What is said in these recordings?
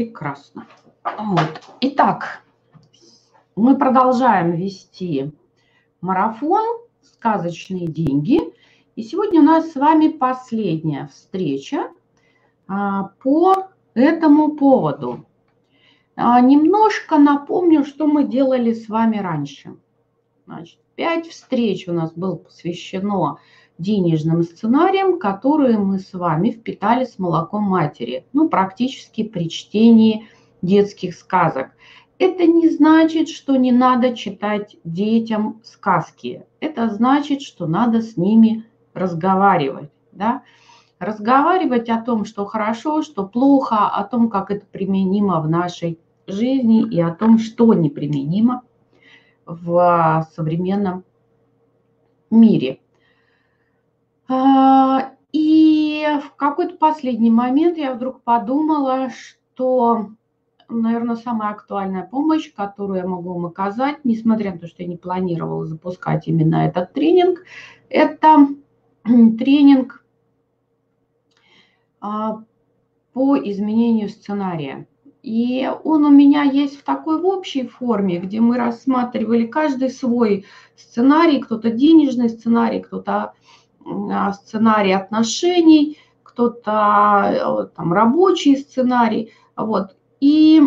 Прекрасно. Вот. Итак, мы продолжаем вести марафон «Сказочные деньги». И сегодня у нас с вами последняя встреча а, по этому поводу. А, немножко напомню, что мы делали с вами раньше. Значит, пять встреч у нас было посвящено денежным сценариям, которые мы с вами впитали с молоком матери, ну, практически при чтении детских сказок. Это не значит, что не надо читать детям сказки. Это значит, что надо с ними разговаривать. Да? Разговаривать о том, что хорошо, что плохо, о том, как это применимо в нашей жизни и о том, что неприменимо в современном мире. А, и в какой-то последний момент я вдруг подумала, что, наверное, самая актуальная помощь, которую я могу вам оказать, несмотря на то, что я не планировала запускать именно этот тренинг, это тренинг а, по изменению сценария. И он у меня есть в такой в общей форме, где мы рассматривали каждый свой сценарий, кто-то денежный сценарий, кто-то сценарий отношений, кто-то э, там рабочий сценарий. Вот. И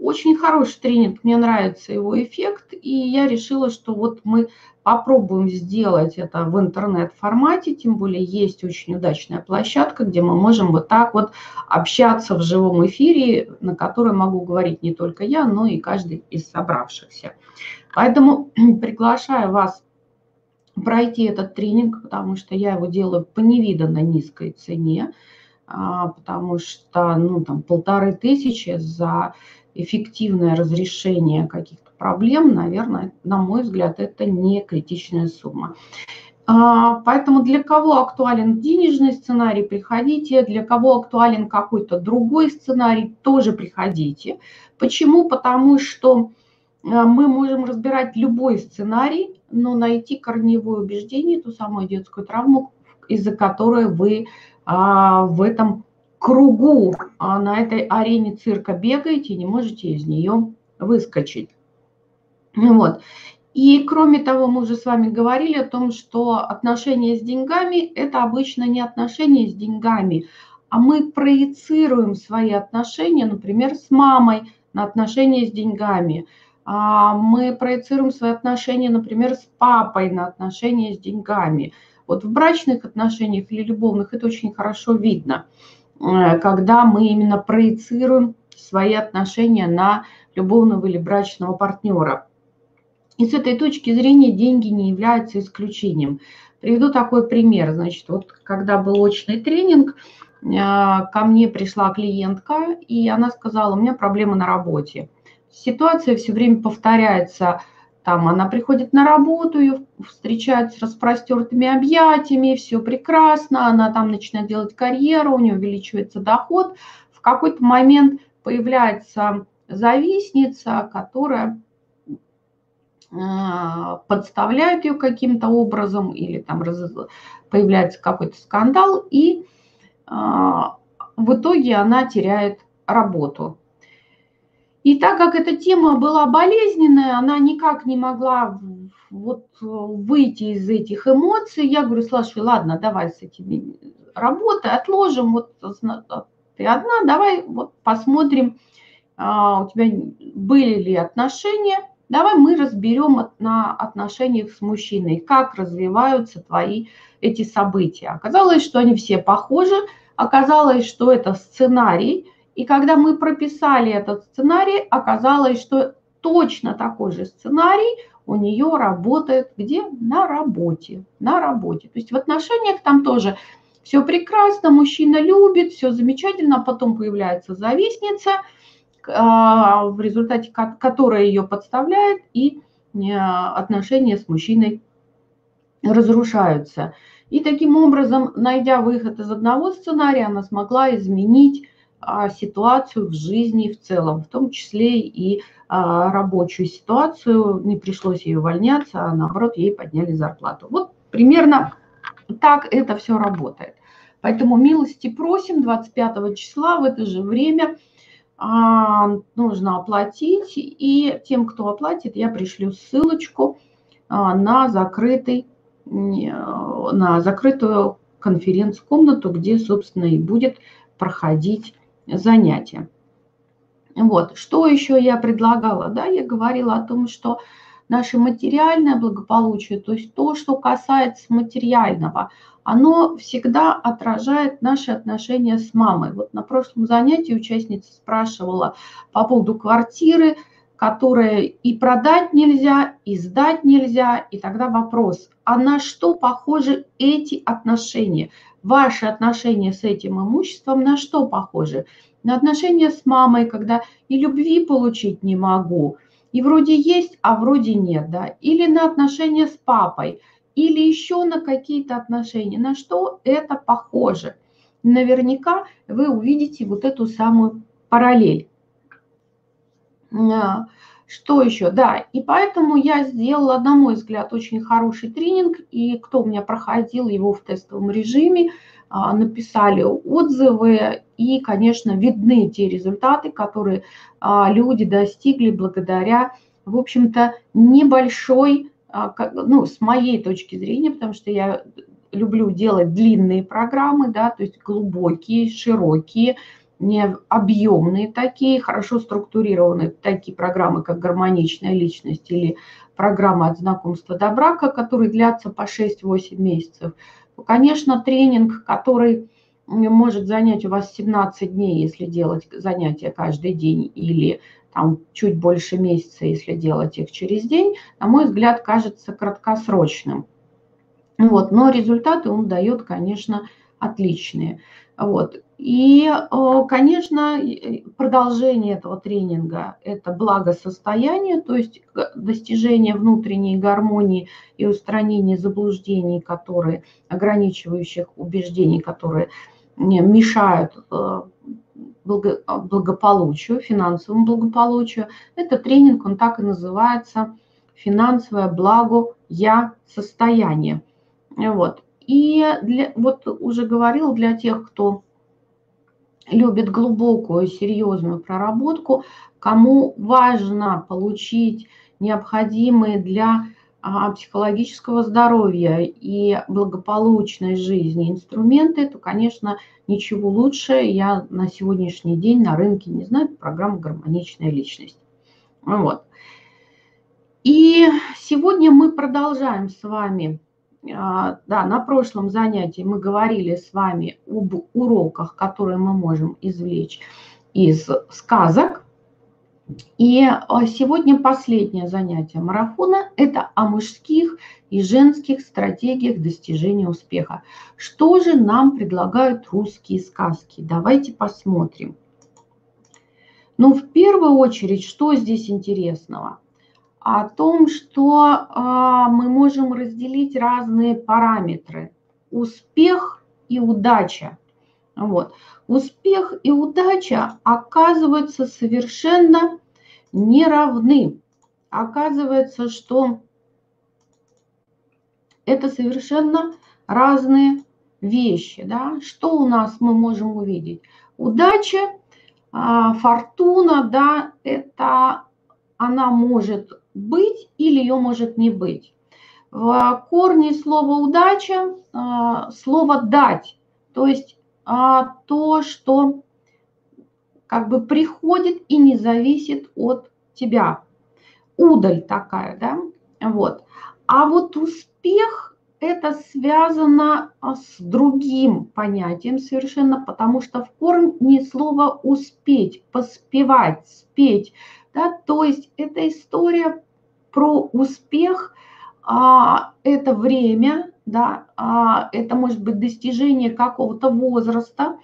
очень хороший тренинг, мне нравится его эффект, и я решила, что вот мы попробуем сделать это в интернет-формате, тем более есть очень удачная площадка, где мы можем вот так вот общаться в живом эфире, на которой могу говорить не только я, но и каждый из собравшихся. Поэтому приглашаю вас пройти этот тренинг, потому что я его делаю по невиданно низкой цене, а, потому что ну, там, полторы тысячи за эффективное разрешение каких-то проблем, наверное, на мой взгляд, это не критичная сумма. А, поэтому для кого актуален денежный сценарий, приходите. Для кого актуален какой-то другой сценарий, тоже приходите. Почему? Потому что мы можем разбирать любой сценарий, но найти корневое убеждение, ту самую детскую травму, из-за которой вы а, в этом кругу, а на этой арене цирка бегаете и не можете из нее выскочить. Вот. И кроме того, мы уже с вами говорили о том, что отношения с деньгами – это обычно не отношения с деньгами, а мы проецируем свои отношения, например, с мамой на отношения с деньгами – а, мы проецируем свои отношения, например, с папой на отношения с деньгами. Вот в брачных отношениях или любовных это очень хорошо видно, э, когда мы именно проецируем свои отношения на любовного или брачного партнера. И с этой точки зрения деньги не являются исключением. Приведу такой пример. Значит, вот когда был очный тренинг, э, ко мне пришла клиентка, и она сказала, у меня проблемы на работе ситуация все время повторяется. Там она приходит на работу, ее встречают с распростертыми объятиями, все прекрасно, она там начинает делать карьеру, у нее увеличивается доход. В какой-то момент появляется завистница, которая а, подставляет ее каким-то образом или там появляется какой-то скандал, и а, в итоге она теряет работу. И так как эта тема была болезненная, она никак не могла вот выйти из этих эмоций, я говорю, слушай, ладно, давай с этими работай, отложим, вот ты одна, давай вот посмотрим, а, у тебя были ли отношения, давай мы разберем на отношениях с мужчиной, как развиваются твои эти события. Оказалось, что они все похожи, оказалось, что это сценарий, и когда мы прописали этот сценарий, оказалось, что точно такой же сценарий у нее работает где? На работе. На работе. То есть в отношениях там тоже все прекрасно, мужчина любит, все замечательно, потом появляется завистница, а, в результате которая ее подставляет, и а, отношения с мужчиной разрушаются. И таким образом, найдя выход из одного сценария, она смогла изменить ситуацию в жизни в целом, в том числе и а, рабочую ситуацию. Не пришлось ей увольняться, а наоборот ей подняли зарплату. Вот примерно так это все работает. Поэтому милости просим 25 числа в это же время а, нужно оплатить, и тем, кто оплатит, я пришлю ссылочку а, на закрытый, на закрытую конференц-комнату, где, собственно, и будет проходить занятие. Вот. Что еще я предлагала? Да, я говорила о том, что наше материальное благополучие, то есть то, что касается материального, оно всегда отражает наши отношения с мамой. Вот на прошлом занятии участница спрашивала по поводу квартиры, которая и продать нельзя, и сдать нельзя. И тогда вопрос, а на что похожи эти отношения? Ваши отношения с этим имуществом на что похожи? На отношения с мамой, когда и любви получить не могу, и вроде есть, а вроде нет, да? Или на отношения с папой – или еще на какие-то отношения. На что это похоже? Наверняка вы увидите вот эту самую параллель. Что еще? Да, и поэтому я сделала, на мой взгляд, очень хороший тренинг, и кто у меня проходил его в тестовом режиме, а, написали отзывы, и, конечно, видны те результаты, которые а, люди достигли благодаря, в общем-то, небольшой а, ну, с моей точки зрения, потому что я люблю делать длинные программы, да, то есть глубокие, широкие, не объемные такие, хорошо структурированные такие программы, как гармоничная личность или программа от знакомства до брака, которые длятся по 6-8 месяцев. Конечно, тренинг, который может занять у вас 17 дней, если делать занятия каждый день, или там чуть больше месяца, если делать их через день, на мой взгляд, кажется краткосрочным. Вот, но результаты он дает, конечно, отличные. Вот. И, конечно, продолжение этого тренинга – это благосостояние, то есть достижение внутренней гармонии и устранение заблуждений, которые, ограничивающих убеждений, которые мешают э, благополучию, финансовому благополучию. Это тренинг, он так и называется «Финансовое благо я состояние». Вот. И для, вот уже говорил, для тех, кто любит глубокую, серьезную проработку, кому важно получить необходимые для а, психологического здоровья и благополучной жизни инструменты, то, конечно, ничего лучше я на сегодняшний день на рынке не знаю, программа «Гармоничная личность». Вот. И сегодня мы продолжаем с вами, да, на прошлом занятии мы говорили с вами об уроках, которые мы можем извлечь из сказок, и а, сегодня последнее занятие марафона – это о мужских и женских стратегиях достижения успеха. Что же нам предлагают русские сказки? Давайте посмотрим. Ну, в первую очередь, что здесь интересного? О том, что а, мы можем разделить разные параметры. Успех и удача. Вот. Успех и удача оказываются совершенно неравны. Оказывается, что это совершенно разные вещи. Да? Что у нас мы можем увидеть? Удача, а, фортуна, да, это она может быть или ее может не быть. В корне слова удача а, слово дать, то есть а, то, что как бы приходит и не зависит от тебя. Удаль такая, да? Вот. А вот успех это связано а, с другим понятием совершенно, потому что в корне слово успеть, поспевать, спеть, да, то есть это история про успех, а, это время, да, а, это может быть достижение какого-то возраста,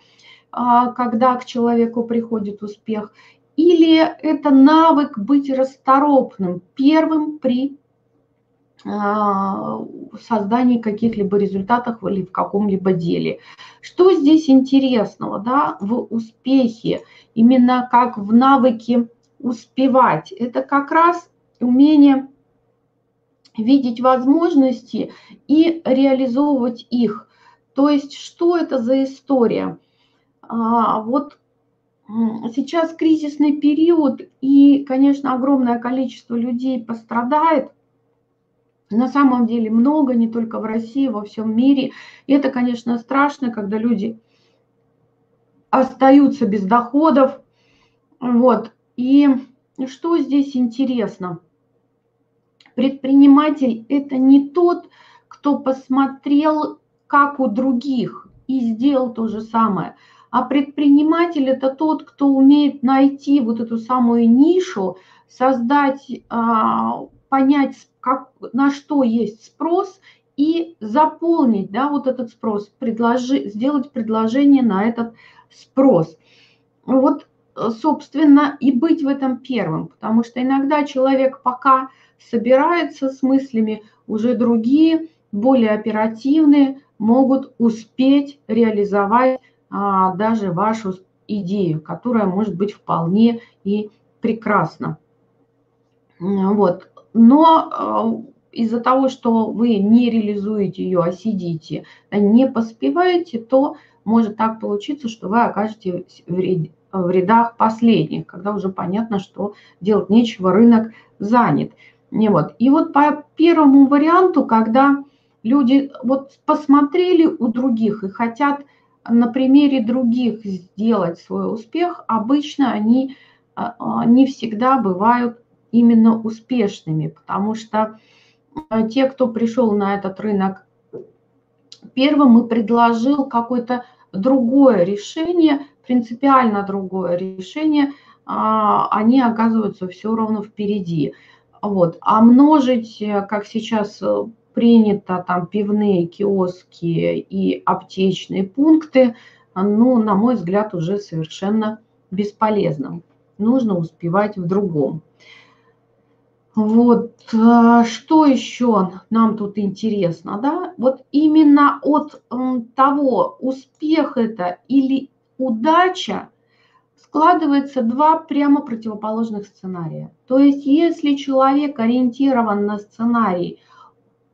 а, когда к человеку приходит успех, или это навык быть расторопным, первым при а, создании каких-либо результатов или в каком-либо деле. Что здесь интересного да, в успехе, именно как в навыке успевать? Это как раз умение видеть возможности и реализовывать их. То есть, что это за история? А, вот сейчас кризисный период, и, конечно, огромное количество людей пострадает. На самом деле много, не только в России, во всем мире. И это, конечно, страшно, когда люди остаются без доходов. Вот. И что здесь интересно? Предприниматель – это не тот, кто посмотрел, как у других, и сделал то же самое. А предприниматель – это тот, кто умеет найти вот эту самую нишу, создать, а, понять, как, на что есть спрос и заполнить да, вот этот спрос, предложи, сделать предложение на этот спрос. Вот, собственно, и быть в этом первым, потому что иногда человек пока собирается с мыслями, уже другие, более оперативные, могут успеть реализовать а, даже вашу идею, которая может быть вполне и прекрасна. Вот. Но а, из-за того, что вы не реализуете ее, а сидите, не поспеваете, то может так получиться, что вы окажетесь в рядах последних, когда уже понятно, что делать нечего, рынок занят. И вот, и вот по первому варианту, когда люди вот посмотрели у других и хотят на примере других сделать свой успех, обычно они а, не всегда бывают именно успешными, потому что а, те, кто пришел на этот рынок первым и предложил какое-то другое решение, принципиально другое решение, они оказываются все равно впереди. Вот. А множить, э, как сейчас э, принято, там пивные киоски и аптечные пункты, ну, на мой взгляд, уже совершенно бесполезным. Нужно успевать в другом. Вот, э, что еще нам тут интересно, да? Вот именно от того, успех это или удача, складывается два прямо противоположных сценария. То есть если человек ориентирован на сценарий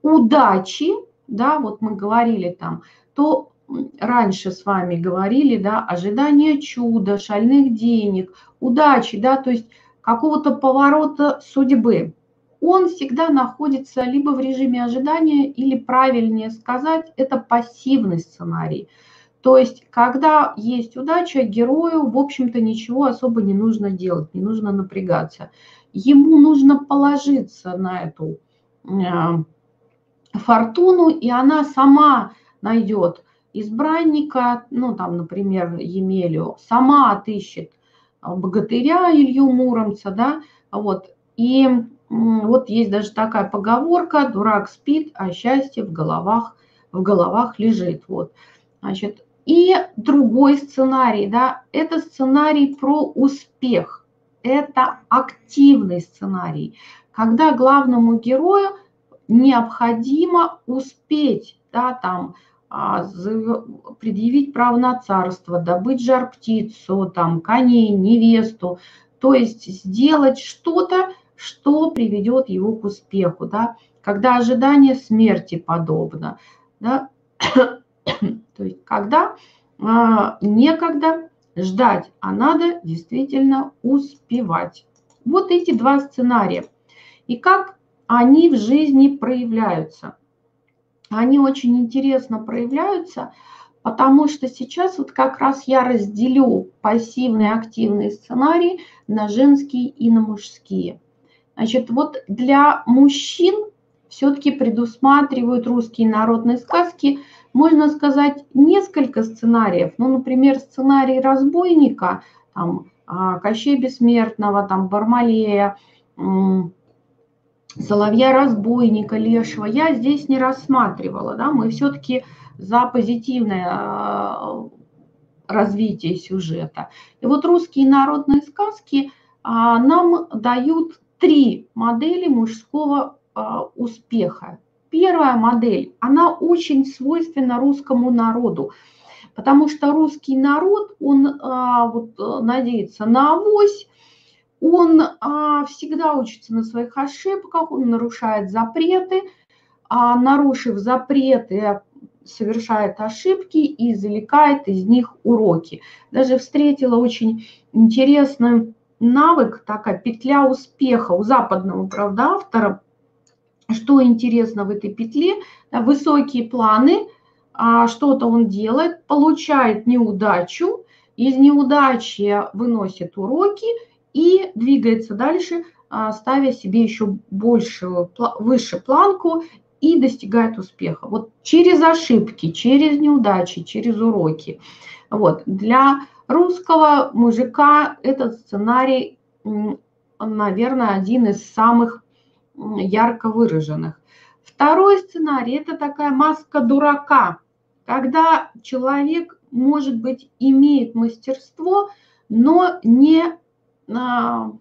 удачи, да, вот мы говорили там, то раньше с вами говорили, да, ожидание чуда, шальных денег, удачи, да, то есть какого-то поворота судьбы, он всегда находится либо в режиме ожидания, или правильнее сказать, это пассивный сценарий. То есть, когда есть удача, герою, в общем-то, ничего особо не нужно делать, не нужно напрягаться. Ему нужно положиться на эту э, фортуну, и она сама найдет избранника, ну, там, например, Емелю, сама отыщет богатыря Илью Муромца, да, вот, и вот есть даже такая поговорка, дурак спит, а счастье в головах, в головах лежит, вот. Значит, и другой сценарий, да, это сценарий про успех, это активный сценарий, когда главному герою необходимо успеть, да, там, а, предъявить право на царство, добыть жар-птицу, там, коней, невесту, то есть сделать что-то, что приведет его к успеху, да, когда ожидание смерти подобно, да, то есть когда а, некогда ждать, а надо действительно успевать. Вот эти два сценария. И как они в жизни проявляются? Они очень интересно проявляются, потому что сейчас вот как раз я разделю пассивные и активные сценарии на женские и на мужские. Значит, вот для мужчин все-таки предусматривают русские народные сказки – можно сказать, несколько сценариев. Ну, например, сценарий разбойника, там, а, Кощей Бессмертного, там, Бармалея, Соловья-разбойника, Лешего, я здесь не рассматривала. Да? Мы все-таки за позитивное а, развитие сюжета. И вот русские народные сказки а, нам дают три модели мужского успеха. Первая модель, она очень свойственна русскому народу, потому что русский народ, он а, вот, э, надеется на авось, он а, всегда учится на своих ошибках, он нарушает запреты, а нарушив запреты, совершает ошибки и извлекает из них уроки. Даже встретила очень интересный навык, такая петля успеха у западного, правда, автора. Что интересно в этой петле? Да, высокие планы, а, что-то он делает, получает неудачу, из неудачи выносит уроки и двигается дальше, а, ставя себе еще большую, выше планку и достигает успеха. Вот через ошибки, через неудачи, через уроки. Вот. Для русского мужика этот сценарий, наверное, один из самых ярко выраженных. Второй сценарий – это такая маска дурака, когда человек, может быть, имеет мастерство, но не, не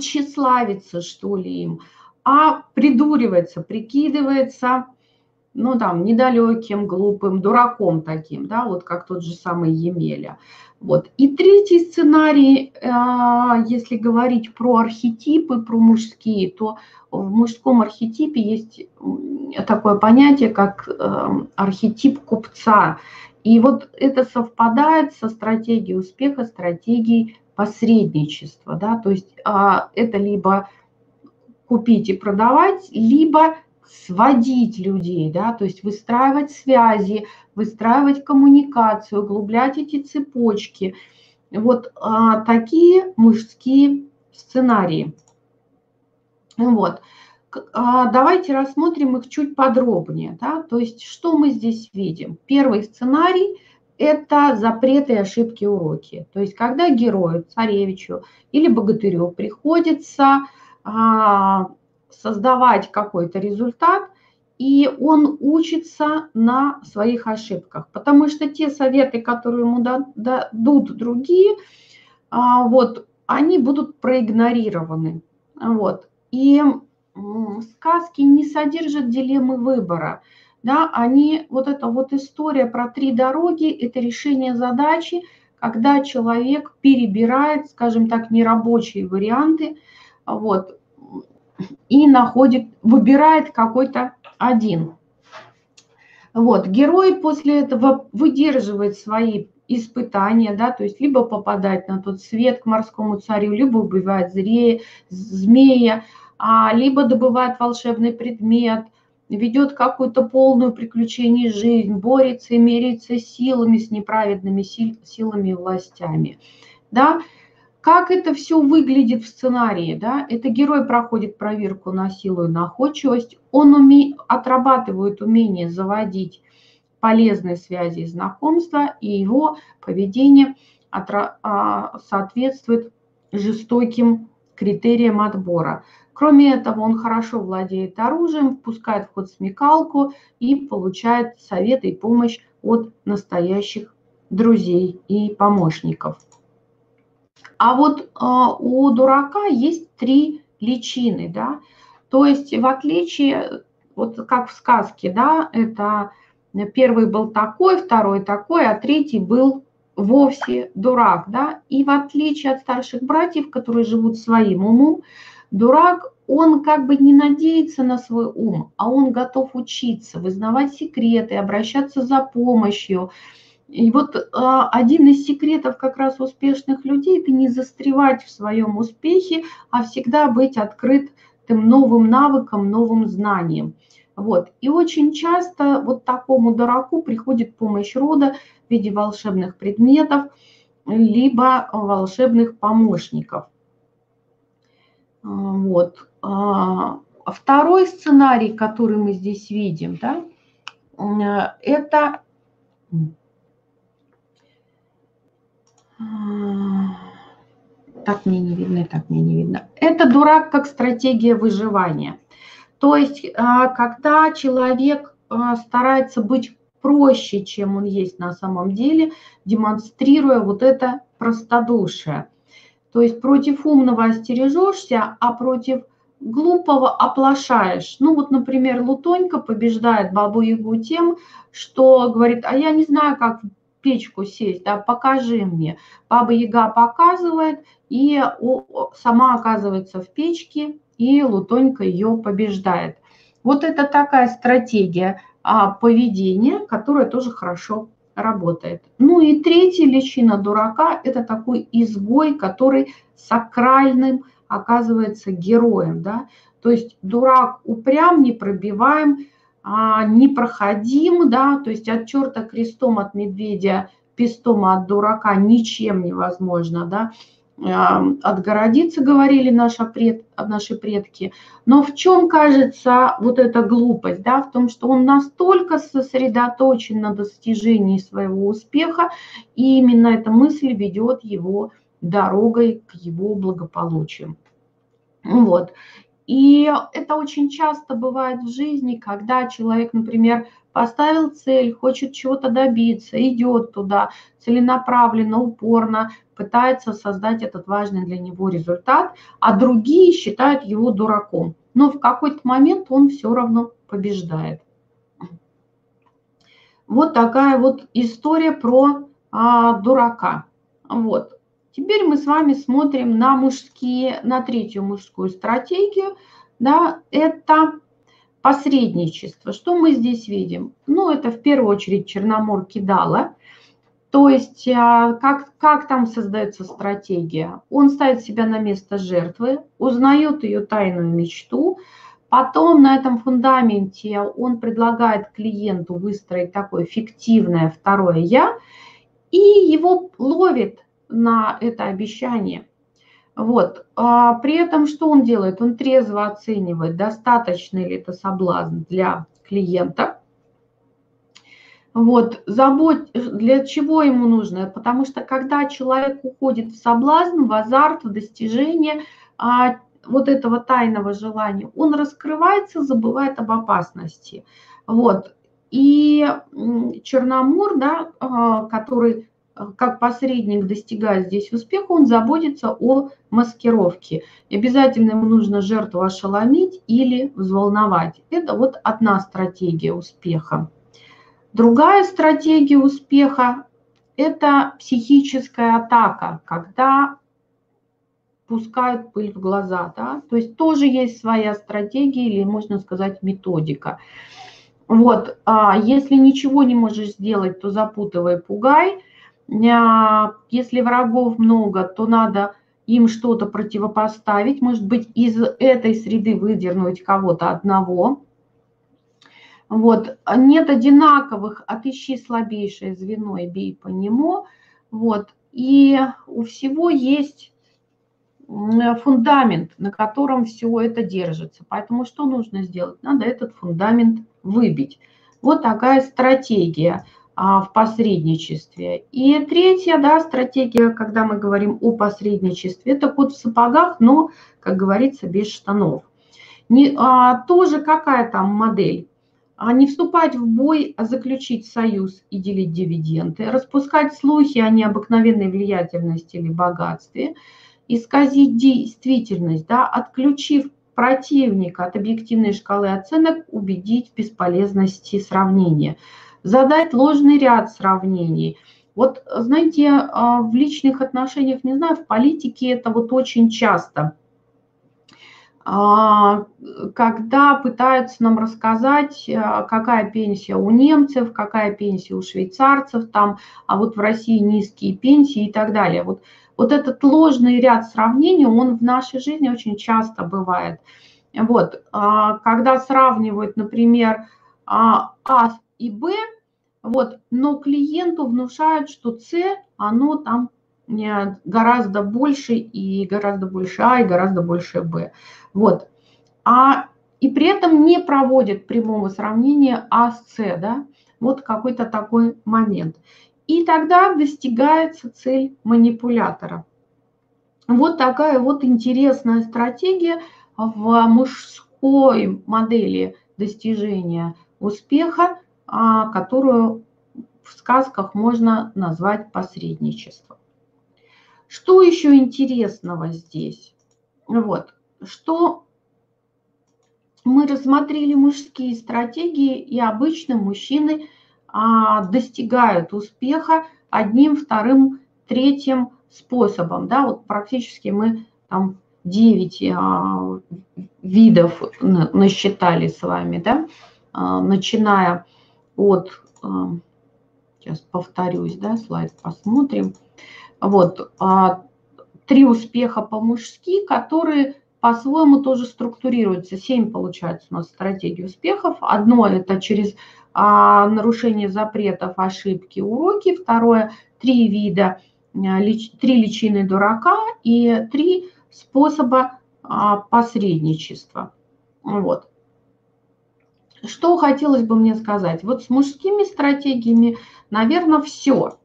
тщеславится, что ли, им, а придуривается, прикидывается, ну, там, недалеким, глупым, дураком таким, да, вот как тот же самый Емеля. Вот. И третий сценарий, а, если говорить про архетипы, про мужские, то в мужском архетипе есть такое понятие, как эм, архетип купца. И вот это совпадает со стратегией успеха, стратегией посредничества. Да? То есть а, это либо купить и продавать, либо сводить людей, да, то есть выстраивать связи, выстраивать коммуникацию, углублять эти цепочки. Вот а, такие мужские сценарии. Вот. А, давайте рассмотрим их чуть подробнее. Да? То есть что мы здесь видим? Первый сценарий – это запреты и ошибки уроки. То есть когда герою, царевичу или богатырю приходится а, создавать какой-то результат, и он учится на своих ошибках. Потому что те советы, которые ему дадут другие, а, вот, они будут проигнорированы. Вот. И сказки не содержат дилеммы выбора. Да, они, вот эта вот история про три дороги, это решение задачи, когда человек перебирает, скажем так, нерабочие варианты, вот, и находит, выбирает какой-то один. Вот, герой после этого выдерживает свои испытания, да, то есть либо попадать на тот свет к морскому царю, либо убивает зрея, змея, а, либо добывает волшебный предмет, ведет какую-то полную приключение жизнь, борется и меряется силами с неправедными силами и властями. Да? Как это все выглядит в сценарии? Да? Это герой проходит проверку на силу и находчивость, он уме... отрабатывает умение заводить полезные связи и знакомства, и его поведение отра... А, соответствует жестоким критериям отбора. Кроме этого, он хорошо владеет оружием, впускает в ход смекалку и получает советы и помощь от настоящих друзей и помощников. А вот э, у дурака есть три личины, да, то есть в отличие, вот как в сказке, да, это первый был такой, второй такой, а третий был вовсе дурак, да, и в отличие от старших братьев, которые живут своим умом, Дурак, он как бы не надеется на свой ум, а он готов учиться, вызнавать секреты, обращаться за помощью. И вот э, один из секретов как раз успешных людей – это не застревать в своем успехе, а всегда быть открытым новым навыкам, новым знаниям. Вот. И очень часто вот такому дураку приходит помощь рода в виде волшебных предметов, либо волшебных помощников – вот. А, второй сценарий, который мы здесь видим, да, это так мне не видно, так мне не видно. Это дурак как стратегия выживания. То есть, а, когда человек старается быть проще, чем он есть на самом деле, демонстрируя вот это простодушие. То есть против умного остережешься, а против глупого оплошаешь. Ну вот, например, Лутонька побеждает Бабу Ягу тем, что говорит, а я не знаю, как в печку сесть, да, покажи мне. Баба Яга показывает, и сама оказывается в печке, и Лутонька ее побеждает. Вот это такая стратегия а, поведение, которое тоже хорошо работает. Ну и третья личина дурака – это такой изгой, который сакральным оказывается героем. Да? То есть дурак упрям, непробиваем, а, непроходим, да, то есть от черта крестом, от медведя пестом, от дурака ничем невозможно, да, отгородиться, говорили наши, пред, наши предки. Но в чем кажется вот эта глупость? Да? В том, что он настолько сосредоточен на достижении своего успеха, и именно эта мысль ведет его дорогой к его благополучию. Вот. И это очень часто бывает в жизни, когда человек, например, поставил цель, хочет чего-то добиться, идет туда целенаправленно, упорно, пытается создать этот важный для него результат, а другие считают его дураком. Но в какой-то момент он все равно побеждает. Вот такая вот история про а, дурака. Вот. Теперь мы с вами смотрим на мужские, на третью мужскую стратегию. Да, это посредничество. Что мы здесь видим? Ну, это в первую очередь Черномор кидала. То есть а, как, как там создается стратегия? Он ставит себя на место жертвы, узнает ее тайную мечту, потом на этом фундаменте он предлагает клиенту выстроить такое фиктивное второе «я», и его ловит на это обещание. Вот. А при этом что он делает? Он трезво оценивает, достаточно ли это соблазн для клиента. Вот, забудь, для чего ему нужно? Потому что когда человек уходит в соблазн, в азарт, в достижение а, вот этого тайного желания, он раскрывается, забывает об опасности. Вот. И Черномор, да, а, который как посредник достигает здесь успеха, он заботится о маскировке. Обязательно ему нужно жертву ошеломить или взволновать. Это вот одна стратегия успеха. Другая стратегия успеха – это психическая атака, когда пускают пыль в глаза. Да? То есть тоже есть своя стратегия или, можно сказать, методика. Вот, а если ничего не можешь сделать, то запутывай, пугай. А, если врагов много, то надо им что-то противопоставить. Может быть, из этой среды выдернуть кого-то одного. Вот. Нет одинаковых, отыщи слабейшее звено и бей по нему. Вот. И у всего есть фундамент, на котором все это держится. Поэтому что нужно сделать? Надо этот фундамент выбить. Вот такая стратегия в посредничестве. И третья да, стратегия, когда мы говорим о посредничестве, это кот в сапогах, но, как говорится, без штанов. Не, а, тоже какая там модель? А не вступать в бой, а заключить союз и делить дивиденды, распускать слухи о необыкновенной влиятельности или богатстве, исказить действительность, да, отключив противника от объективной шкалы оценок, убедить в бесполезности сравнения, задать ложный ряд сравнений. Вот, знаете, а, в личных отношениях, не знаю, в политике это вот очень часто – а, когда пытаются нам рассказать, а, какая пенсия у немцев, какая пенсия у швейцарцев, там, а вот в России низкие пенсии и так далее. Вот, вот этот ложный ряд сравнений, он в нашей жизни очень часто бывает. Вот, когда сравнивают, например, А и Б, вот, но клиенту внушают, что С, оно там гораздо больше и гораздо больше А и гораздо больше Б. Вот. А, и при этом не проводит прямого сравнения А с С, да, вот какой-то такой момент. И тогда достигается цель манипулятора. Вот такая вот интересная стратегия в мужской модели достижения успеха, которую в сказках можно назвать посредничеством. Что еще интересного здесь? Вот, что мы рассмотрели мужские стратегии, и обычно мужчины а, достигают успеха одним, вторым, третьим способом. Да, вот практически мы там 9 а, видов насчитали с вами, да, начиная от, сейчас повторюсь, да, слайд посмотрим, вот, три успеха по-мужски, которые по-своему тоже структурируются. Семь, получается, у нас стратегий успехов. Одно – это через а, нарушение запретов, ошибки, уроки. Второе – три вида, а, три личины дурака и три способа а, посредничества. Вот. Что хотелось бы мне сказать? Вот с мужскими стратегиями, наверное, все.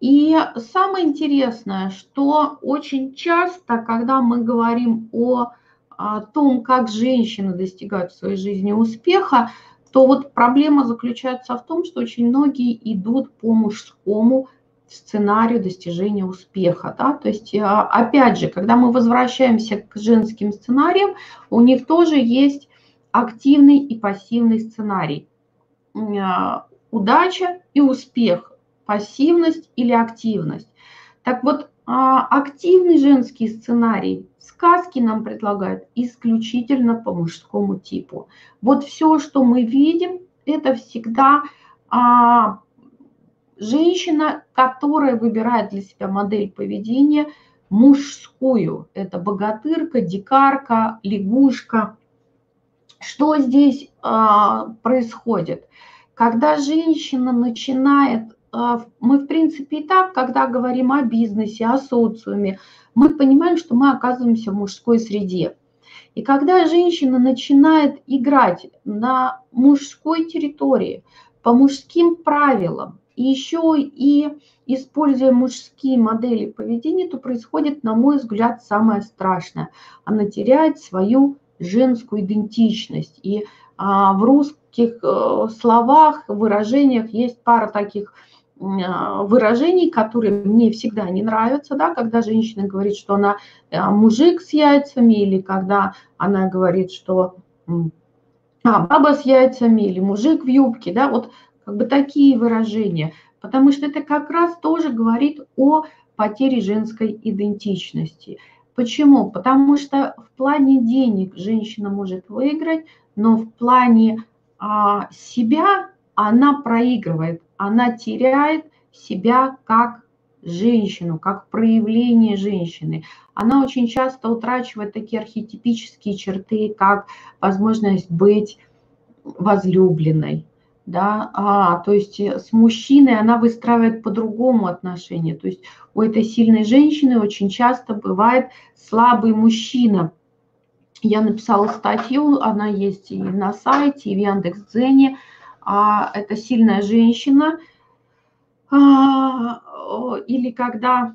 И самое интересное, что очень часто, когда мы говорим о, о том, как женщины достигают в своей жизни успеха, то вот проблема заключается в том, что очень многие идут по мужскому сценарию достижения успеха. Да? То есть, а, опять же, когда мы возвращаемся к женским сценариям, у них тоже есть активный и пассивный сценарий. А, удача и успех пассивность или активность. Так вот, а, активный женский сценарий сказки нам предлагают исключительно по мужскому типу. Вот все, что мы видим, это всегда а, женщина, которая выбирает для себя модель поведения мужскую. Это богатырка, дикарка, лягушка. Что здесь а, происходит? Когда женщина начинает а, мы, в принципе, и так, когда говорим о бизнесе, о социуме, мы понимаем, что мы оказываемся в мужской среде. И когда женщина начинает играть на мужской территории, по мужским правилам, и еще и используя мужские модели поведения, то происходит, на мой взгляд, самое страшное. Она теряет свою женскую идентичность. И а, в русских а, словах, выражениях есть пара таких а, выражений, которые мне всегда не нравятся, да, когда женщина говорит, что она а, мужик с яйцами, или когда она говорит, что а, баба с яйцами, или мужик в юбке, да, вот как бы такие выражения, потому что это как раз тоже говорит о потере женской идентичности. Почему? Потому что в плане денег женщина может выиграть, но в плане а, себя она проигрывает, она теряет себя как женщину, как проявление женщины. Она очень часто утрачивает такие архетипические черты, как возможность быть возлюбленной, да, а, то есть с мужчиной она выстраивает по-другому отношения. То есть у этой сильной женщины очень часто бывает слабый мужчина. Я написала статью, она есть и на сайте, и в Яндекс.Дзене, а это сильная женщина, а, или когда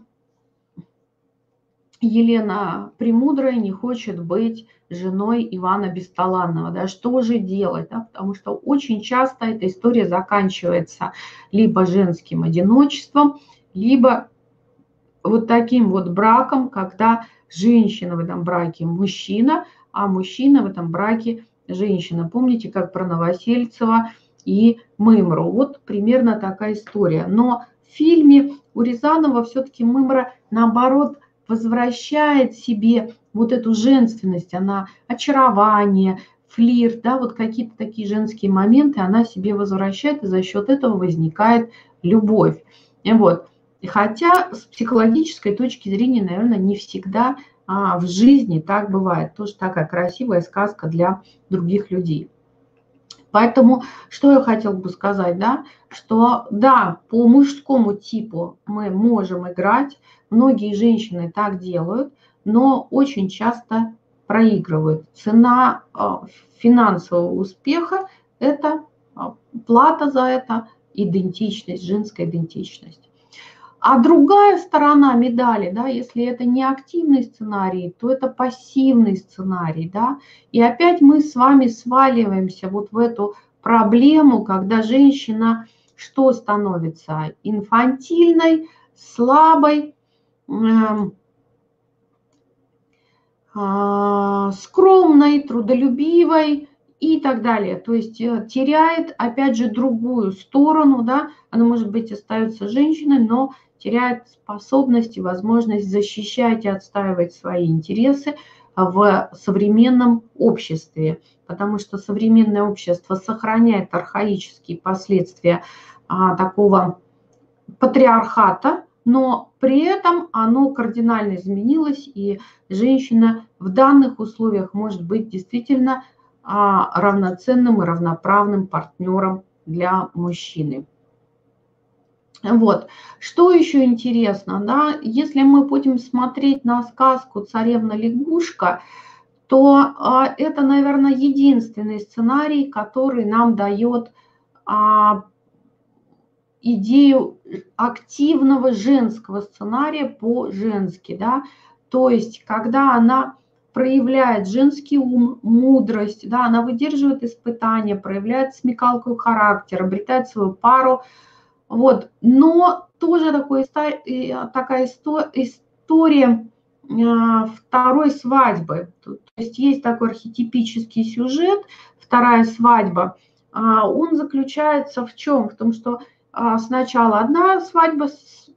Елена Премудрая не хочет быть женой Ивана Бесталанного. Да, что же делать? Да? Потому что очень часто эта история заканчивается либо женским одиночеством, либо вот таким вот браком, когда женщина в этом браке мужчина, а мужчина в этом браке женщина. Помните, как про Новосельцева – и Мымру. Вот примерно такая история. Но в фильме у Рязанова все-таки Мымра, наоборот, возвращает себе вот эту женственность, она очарование, флирт, да, вот какие-то такие женские моменты она себе возвращает, и за счет этого возникает любовь. Вот. Хотя с психологической точки зрения, наверное, не всегда а, в жизни так бывает. Тоже такая красивая сказка для других людей. Поэтому что я хотел бы сказать, да, что да, по мужскому типу мы можем играть, многие женщины так делают, но очень часто проигрывают. Цена а, финансового успеха – это а, плата за это, идентичность, женская идентичность. А другая сторона медали, да, если это не активный сценарий, то это пассивный сценарий, да. И опять мы с вами сваливаемся вот в эту проблему, когда женщина что становится? Инфантильной, слабой, э, э, скромной, трудолюбивой, и так далее. То есть э, теряет, опять же, другую сторону, да, она, может быть, остается женщиной, но теряет способность и возможность защищать и отстаивать свои интересы, в современном обществе, потому что современное общество сохраняет архаические последствия а, такого патриархата, но при этом оно кардинально изменилось, и женщина в данных условиях может быть действительно а, равноценным и равноправным партнером для мужчины. Вот. Что еще интересно, да, если мы будем смотреть на сказку «Царевна-лягушка», то а, это, наверное, единственный сценарий, который нам дает а, идею активного женского сценария по-женски, да, то есть когда она проявляет женский ум, мудрость, да, она выдерживает испытания, проявляет смекалку характера, обретает свою пару, вот, но тоже такой, такая история а, второй свадьбы, то есть есть такой архетипический сюжет, вторая свадьба, а, он заключается в чем? В том, что а, сначала одна свадьба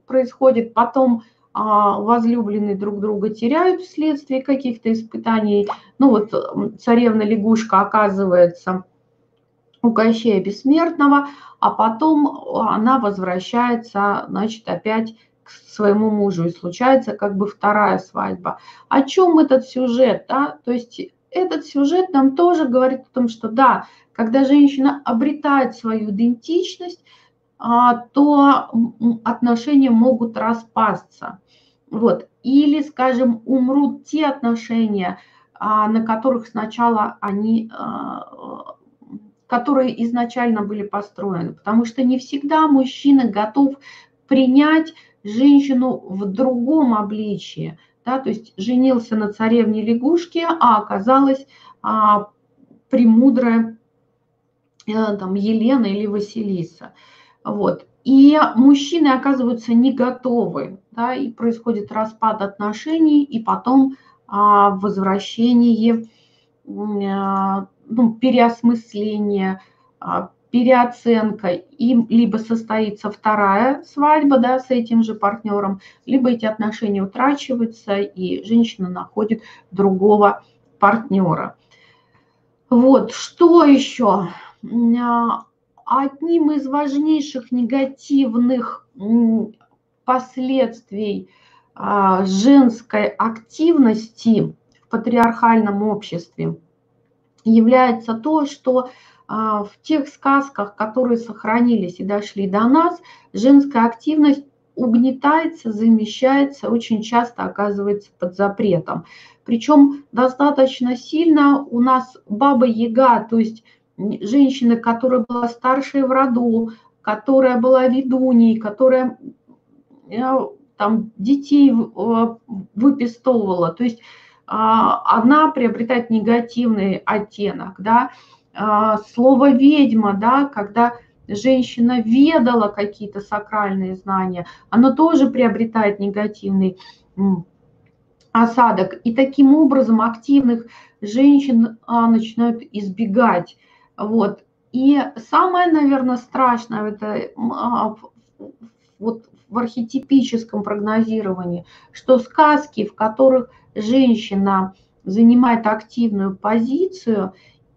происходит, потом а, возлюбленные друг друга теряют вследствие каких-то испытаний. Ну вот царевна-лягушка оказывается у Кощея Бессмертного, а потом она возвращается, значит, опять к своему мужу, и случается как бы вторая свадьба. О чем этот сюжет? Да? То есть этот сюжет нам тоже говорит о том, что да, когда женщина обретает свою идентичность, а, то отношения могут распасться. Вот. Или, скажем, умрут те отношения, а, на которых сначала они, а, которые изначально были построены. Потому что не всегда мужчина готов принять женщину в другом обличии. Да, то есть женился на царевне лягушке, а оказалась а, премудрая а, там, Елена или Василиса. Вот. И мужчины оказываются не готовы, да, и происходит распад отношений, и потом а, возвращение, а, ну, переосмысление, а, переоценка, и либо состоится вторая свадьба да, с этим же партнером, либо эти отношения утрачиваются, и женщина находит другого партнера. Вот, что еще? А, одним из важнейших негативных последствий а, женской активности в патриархальном обществе является то, что а, в тех сказках, которые сохранились и дошли до нас, женская активность угнетается, замещается, очень часто оказывается под запретом. Причем достаточно сильно у нас баба Яга, то есть женщина, которая была старшей в роду, которая была ведуней, которая э, там детей э, выпистовывала. То есть а, она приобретает негативный оттенок, да. А, слово ведьма, да, когда женщина ведала какие-то сакральные знания, оно тоже приобретает негативный осадок. И таким образом активных женщин а, начинают избегать. Вот. И самое, наверное, страшное это вот в архетипическом прогнозировании, что сказки, в которых женщина занимает активную позицию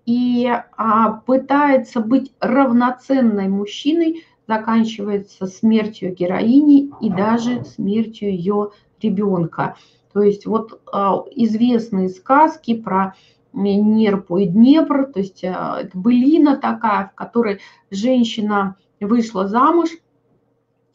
и а, пытается быть равноценной мужчиной, заканчивается смертью героини и даже смертью ее ребенка. То есть вот а, известные сказки про Нерпу и Днепр, то есть а, это былина такая, в которой женщина вышла замуж,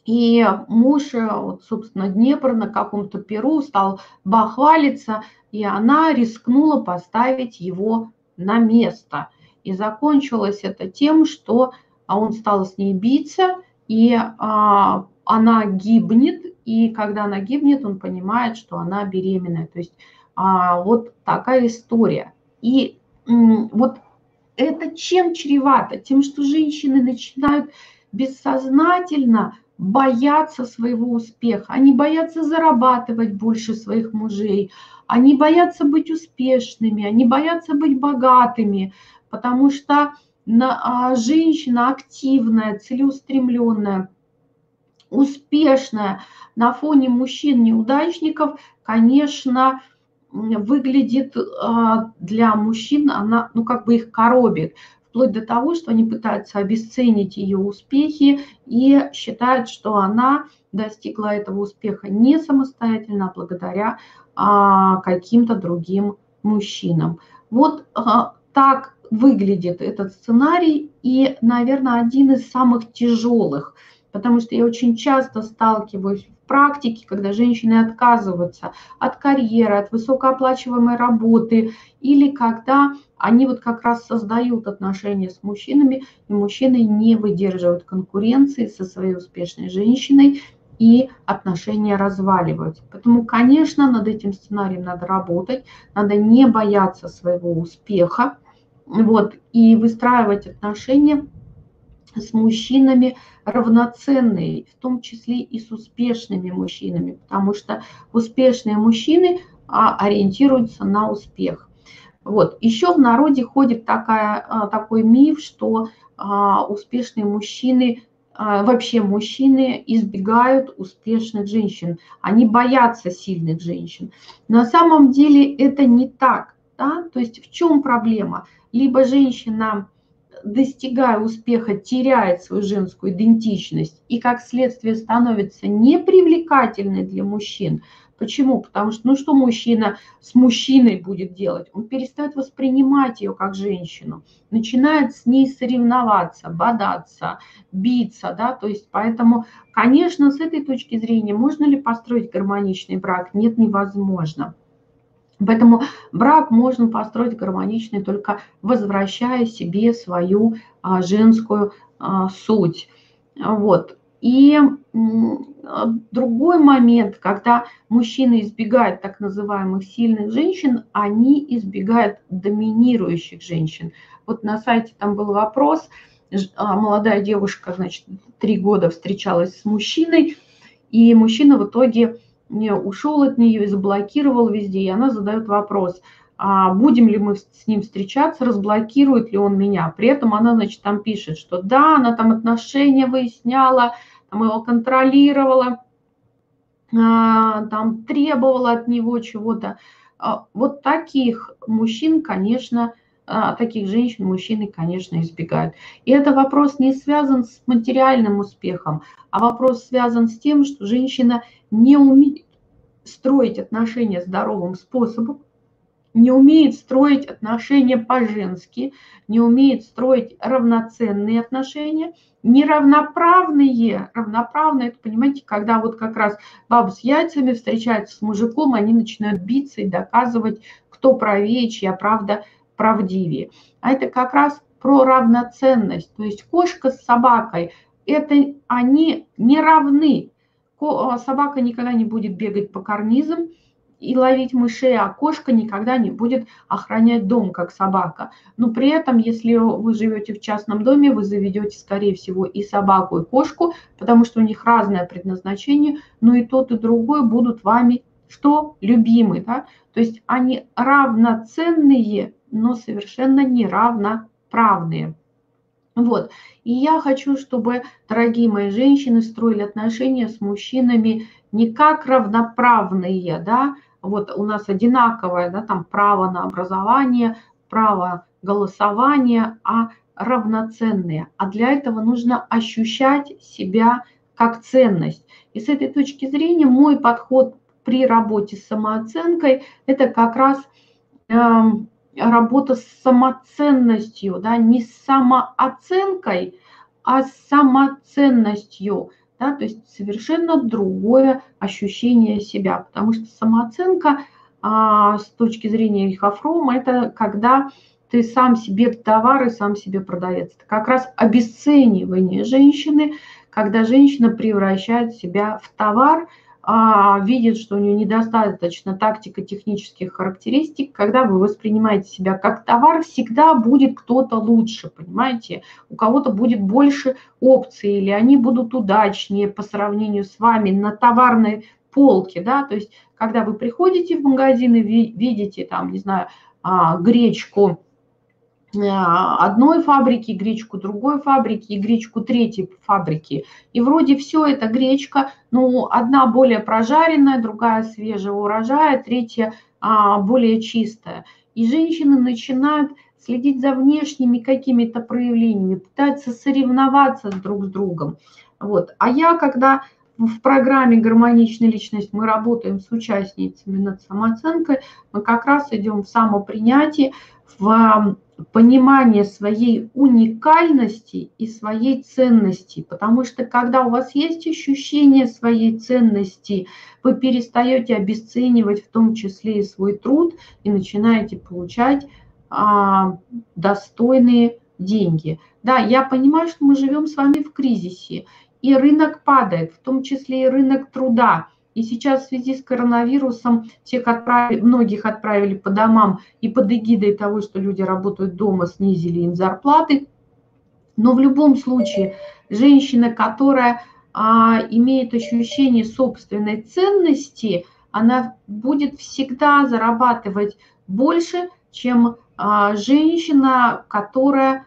и муж, э, вот, собственно, Днепр на каком-то перу стал бахвалиться, и она рискнула поставить его на место. И закончилось это тем, что а, он стал с ней биться, и а, она гибнет, и когда она гибнет, он понимает, что она беременная. То есть а, вот такая история. И вот это чем чревато? Тем, что женщины начинают бессознательно бояться своего успеха. Они боятся зарабатывать больше своих мужей. Они боятся быть успешными, они боятся быть богатыми, потому что а, женщина активная, целеустремленная, успешная на фоне мужчин-неудачников, конечно, выглядит а, для мужчин, она, ну, как бы их коробит, вплоть до того, что они пытаются обесценить ее успехи и считают, что она достигла этого успеха не самостоятельно, а благодаря а, каким-то другим мужчинам. Вот а, так выглядит этот сценарий и, наверное, один из самых тяжелых, потому что я очень часто сталкиваюсь в практике, когда женщины отказываются от карьеры, от высокооплачиваемой работы, или когда они вот как раз создают отношения с мужчинами, и мужчины не выдерживают конкуренции со своей успешной женщиной, и отношения разваливаются. Поэтому, конечно, над этим сценарием надо работать, надо не бояться своего успеха, вот, и выстраивать отношения с мужчинами равноценные, в том числе и с успешными мужчинами, потому что успешные мужчины а, ориентируются на успех. Вот. Еще в народе ходит такая, а, такой миф, что а, успешные мужчины, вообще мужчины избегают успешных женщин, они боятся сильных женщин. На самом деле это не так. Да? То есть в чем проблема? Либо женщина достигая успеха, теряет свою женскую идентичность и, как следствие, становится непривлекательной для мужчин. Почему? Потому что, ну что мужчина с мужчиной будет делать? Он перестает воспринимать ее как женщину, начинает с ней соревноваться, бодаться, биться, да, то есть поэтому, конечно, с этой точки зрения, можно ли построить гармоничный брак? Нет, невозможно. Поэтому брак можно построить гармоничный, только возвращая себе свою а, женскую а, суть. Вот. И другой момент, когда мужчины избегают так называемых сильных женщин, они избегают доминирующих женщин. Вот на сайте там был вопрос, а, молодая девушка, значит, три года встречалась с мужчиной, и мужчина в итоге не ушел от нее и заблокировал везде, и она задает вопрос, а будем ли мы с ним встречаться, разблокирует ли он меня. При этом она, значит, там пишет, что да, она там отношения выясняла, там его контролировала, а, там требовала от него чего-то. А, вот таких мужчин, конечно, таких женщин мужчины, конечно, избегают. И это вопрос не связан с материальным успехом, а вопрос связан с тем, что женщина не умеет строить отношения здоровым способом, не умеет строить отношения по-женски, не умеет строить равноценные отношения, неравноправные. Равноправные, это, понимаете, когда вот как раз баба с яйцами встречается с мужиком, они начинают биться и доказывать, кто правее, чья правда правдивее. А это как раз про равноценность. То есть кошка с собакой, это они не равны. А, собака никогда не будет бегать по карнизам и ловить мышей, а кошка никогда не будет охранять дом, как собака. Но при этом, если вы живете в частном доме, вы заведете, скорее всего, и собаку, и кошку, потому что у них разное предназначение, но и тот, и другой будут вами что? Любимы, да? То есть они равноценные но совершенно неравноправные. Вот. И я хочу, чтобы, дорогие мои женщины, строили отношения с мужчинами не как равноправные, да, вот у нас одинаковое, да, там право на образование, право голосования, а равноценные. А для этого нужно ощущать себя как ценность. И с этой точки зрения мой подход при работе с самооценкой – это как раз эм, работа с самоценностью, да, не с самооценкой, а с самоценностью, да, то есть совершенно другое ощущение себя, потому что самооценка а, с точки зрения Рихофрома это когда ты сам себе товар и сам себе продавец. Это как раз обесценивание женщины, когда женщина превращает себя в товар, видит, что у нее недостаточно тактико-технических характеристик, когда вы воспринимаете себя как товар, всегда будет кто-то лучше, понимаете? У кого-то будет больше опций, или они будут удачнее по сравнению с вами на товарной полке, да, то есть когда вы приходите в магазин и видите там, не знаю, а, гречку, а, одной фабрики, гречку другой фабрики и гречку третьей фабрики. И вроде все это гречка, но одна более прожаренная, другая свежего урожая, третья а, более чистая. И женщины начинают следить за внешними какими-то проявлениями, пытаются соревноваться друг с другом. Вот. А я, когда в программе «Гармоничная личность» мы работаем с участницами над самооценкой, мы как раз идем в самопринятие, в понимание своей уникальности и своей ценности. Потому что когда у вас есть ощущение своей ценности, вы перестаете обесценивать в том числе и свой труд и начинаете получать а, достойные деньги. Да, я понимаю, что мы живем с вами в кризисе, и рынок падает, в том числе и рынок труда. И сейчас в связи с коронавирусом всех отправили, многих отправили по домам и под эгидой того, что люди работают дома, снизили им зарплаты. Но в любом случае женщина, которая а, имеет ощущение собственной ценности, она будет всегда зарабатывать больше, чем а, женщина, которая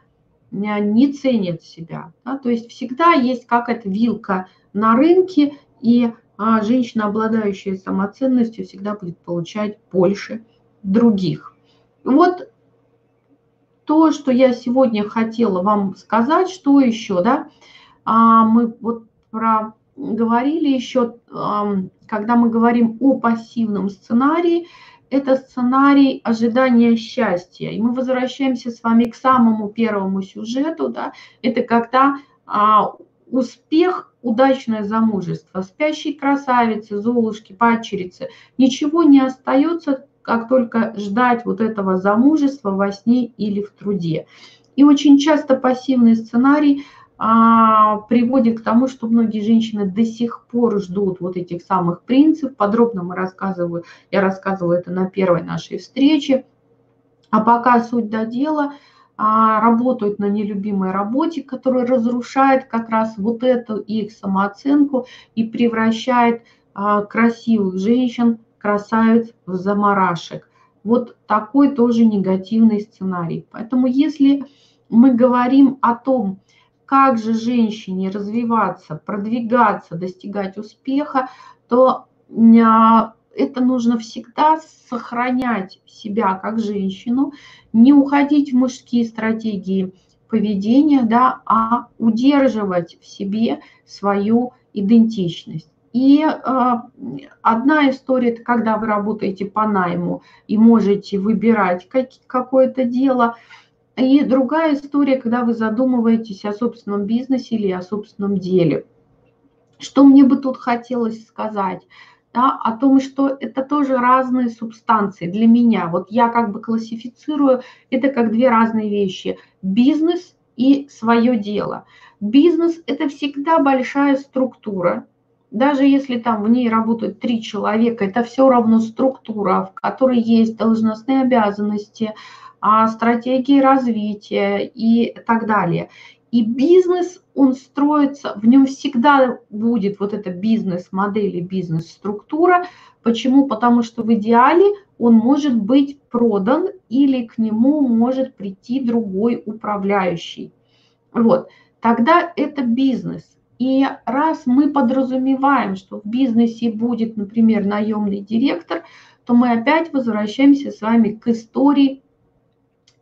не ценит себя. Да? То есть всегда есть какая-то вилка на рынке, и а, женщина, обладающая самоценностью, всегда будет получать больше других. Вот то, что я сегодня хотела вам сказать, что еще, да, мы вот про говорили еще, когда мы говорим о пассивном сценарии, это сценарий ожидания счастья. И мы возвращаемся с вами к самому первому сюжету. Да? Это когда а, успех, удачное замужество, спящей красавицы, золушки, падчерицы. Ничего не остается, как только ждать вот этого замужества во сне или в труде. И очень часто пассивный сценарий приводит к тому, что многие женщины до сих пор ждут вот этих самых принципов. Подробно мы рассказываю, я рассказывала это на первой нашей встрече. А пока суть до дела, а, работают на нелюбимой работе, которая разрушает как раз вот эту их самооценку и превращает а, красивых женщин, красавиц в заморашек. Вот такой тоже негативный сценарий. Поэтому если мы говорим о том, как же женщине развиваться, продвигаться, достигать успеха, то а, это нужно всегда сохранять себя как женщину, не уходить в мужские стратегии поведения, да, а удерживать в себе свою идентичность. И э, одна история, это когда вы работаете по найму и можете выбирать как, какое-то дело, и другая история, когда вы задумываетесь о собственном бизнесе или о собственном деле. Что мне бы тут хотелось сказать? Да, о том, что это тоже разные субстанции для меня. Вот я как бы классифицирую это как две разные вещи. Бизнес и свое дело. Бизнес – это всегда большая структура, даже если там в ней работают три человека, это все равно структура, в которой есть должностные обязанности, стратегии развития и так далее. И бизнес, он строится, в нем всегда будет вот эта бизнес-модель и бизнес-структура. Почему? Потому что в идеале он может быть продан или к нему может прийти другой управляющий. Вот, тогда это бизнес. И раз мы подразумеваем, что в бизнесе будет, например, наемный директор, то мы опять возвращаемся с вами к истории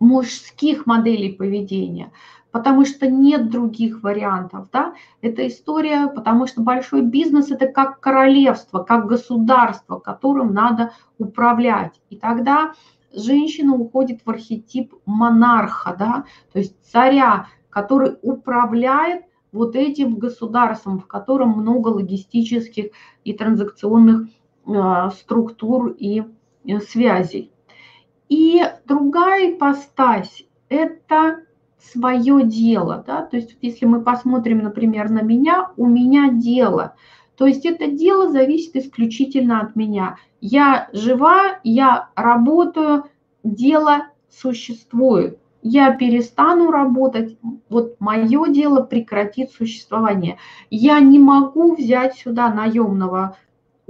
мужских моделей поведения, потому что нет других вариантов, да, это история, потому что большой бизнес – это как королевство, как государство, которым надо управлять, и тогда женщина уходит в архетип монарха, да, то есть царя, который управляет вот этим государством, в котором много логистических и транзакционных э, структур и э, связей. И другая ипостась – это свое дело. Да? То есть если мы посмотрим, например, на меня, у меня дело. То есть это дело зависит исключительно от меня. Я жива, я работаю, дело существует. Я перестану работать, вот мое дело прекратит существование. Я не могу взять сюда наемного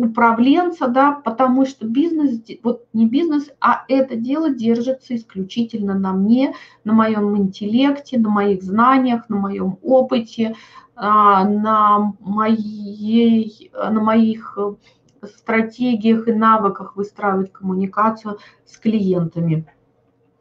управленца, да, потому что бизнес, вот не бизнес, а это дело держится исключительно на мне, на моем интеллекте, на моих знаниях, на моем опыте, а, на, моей, на моих стратегиях и навыках выстраивать коммуникацию с клиентами.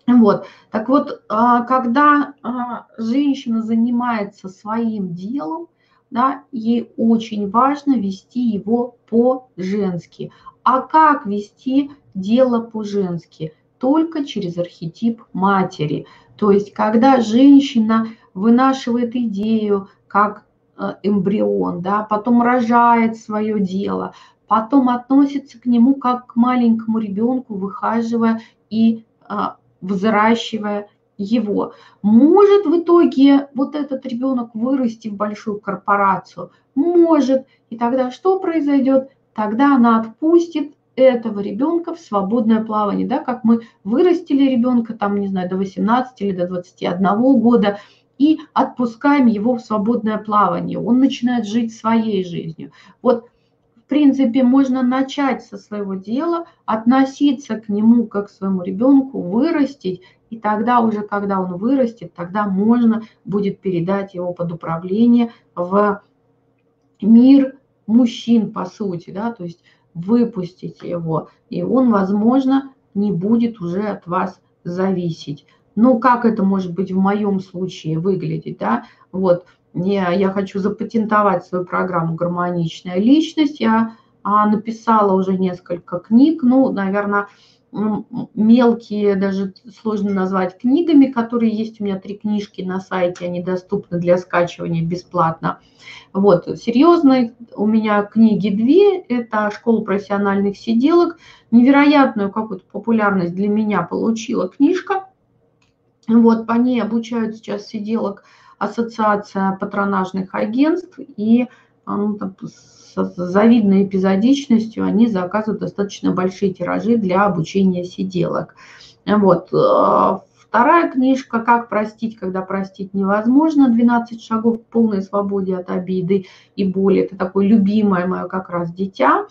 Вот. Так вот, а, когда а, женщина занимается своим делом, да, ей очень важно вести его по-женски. А как вести дело по-женски? Только через архетип матери. То есть, когда женщина вынашивает идею как э, эмбрион, да, потом рожает свое дело, потом относится к нему как к маленькому ребенку, выхаживая и а, взращивая его. Может в итоге вот этот ребенок вырасти в большую корпорацию? Может. И тогда что произойдет? Тогда она отпустит этого ребенка в свободное плавание, да, как мы вырастили ребенка там, не знаю, до 18 или до 21 года, и отпускаем его в свободное плавание. Он начинает жить своей жизнью. Вот, в принципе, можно начать со своего дела, относиться к нему как к своему ребенку, вырастить, и тогда уже, когда он вырастет, тогда можно будет передать его под управление в мир мужчин, по сути, да, то есть выпустите его, и он, возможно, не будет уже от вас зависеть. Ну, как это может быть в моем случае выглядеть, да? Вот, я, я хочу запатентовать свою программу «Гармоничная личность». Я а, написала уже несколько книг, ну, наверное, мелкие, даже сложно назвать книгами, которые есть у меня три книжки на сайте, они доступны для скачивания бесплатно. Вот, серьезные у меня книги две, это «Школа профессиональных сиделок», невероятную какую-то популярность для меня получила книжка, вот, по ней обучают сейчас сиделок Ассоциация патронажных агентств, и ну, там, с завидной эпизодичностью они заказывают достаточно большие тиражи для обучения сиделок. Вот. Э, вторая книжка «Как простить, когда простить невозможно. 12 шагов к полной свободе от обиды и боли». Это такое любимое мое как раз дитя,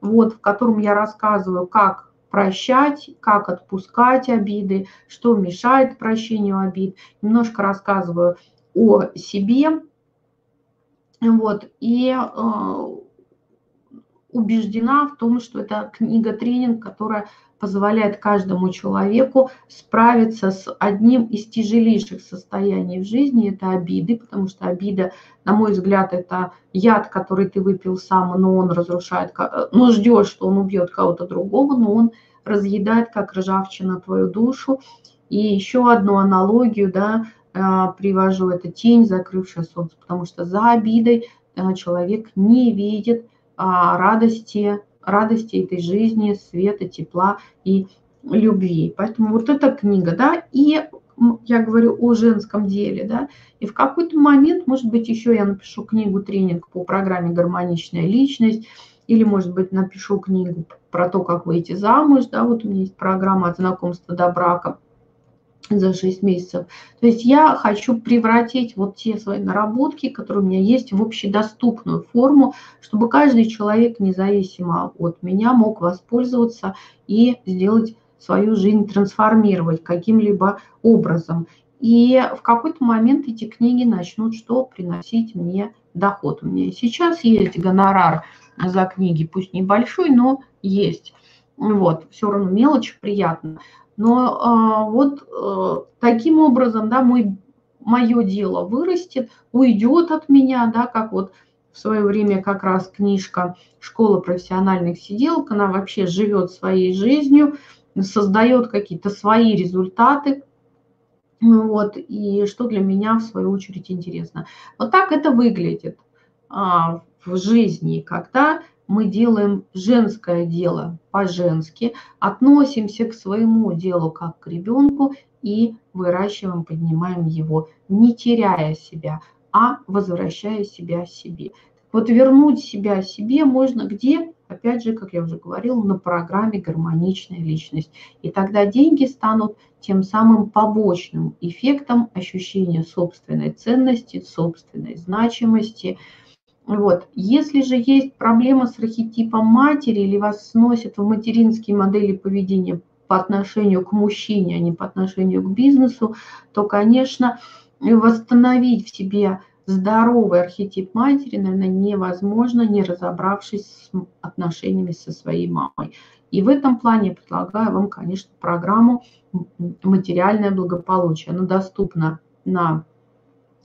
вот, в котором я рассказываю, как прощать, как отпускать обиды, что мешает прощению обид. Немножко рассказываю о себе, вот, и э, убеждена в том, что это книга-тренинг, которая позволяет каждому человеку справиться с одним из тяжелейших состояний в жизни, это обиды, потому что обида, на мой взгляд, это яд, который ты выпил сам, но он разрушает, но ждешь, что он убьет кого-то другого, но он разъедает, как ржавчина, твою душу. И еще одну аналогию, да, привожу, это тень, закрывшая солнце, потому что за обидой а, человек не видит а, радости, радости этой жизни, света, тепла и любви. Поэтому вот эта книга, да, и я говорю о женском деле, да, и в какой-то момент, может быть, еще я напишу книгу тренинг по программе «Гармоничная личность», или, может быть, напишу книгу про то, как выйти замуж, да, вот у меня есть программа от знакомства до брака – за 6 месяцев. То есть я хочу превратить вот те свои наработки, которые у меня есть, в общедоступную форму, чтобы каждый человек, независимо от меня, мог воспользоваться и сделать свою жизнь, трансформировать каким-либо образом. И в какой-то момент эти книги начнут что? Приносить мне доход. У меня сейчас есть гонорар за книги, пусть небольшой, но есть. Вот, все равно мелочь приятно. Но а, вот а, таким образом, да, мой, мое дело вырастет, уйдет от меня, да, как вот в свое время как раз книжка «Школа профессиональных сиделок», она вообще живет своей жизнью, создает какие-то свои результаты, вот, и что для меня, в свою очередь, интересно. Вот так это выглядит а, в жизни, когда мы делаем женское дело по-женски, относимся к своему делу как к ребенку и выращиваем, поднимаем его, не теряя себя, а возвращая себя себе. Вот вернуть себя себе можно где? Опять же, как я уже говорила, на программе «Гармоничная личность». И тогда деньги станут тем самым побочным эффектом ощущения собственной ценности, собственной значимости – вот. Если же есть проблема с архетипом матери или вас сносят в материнские модели поведения по отношению к мужчине, а не по отношению к бизнесу, то, конечно, восстановить в себе здоровый архетип матери, наверное, невозможно, не разобравшись с отношениями со своей мамой. И в этом плане я предлагаю вам, конечно, программу «Материальное благополучие». Она доступна на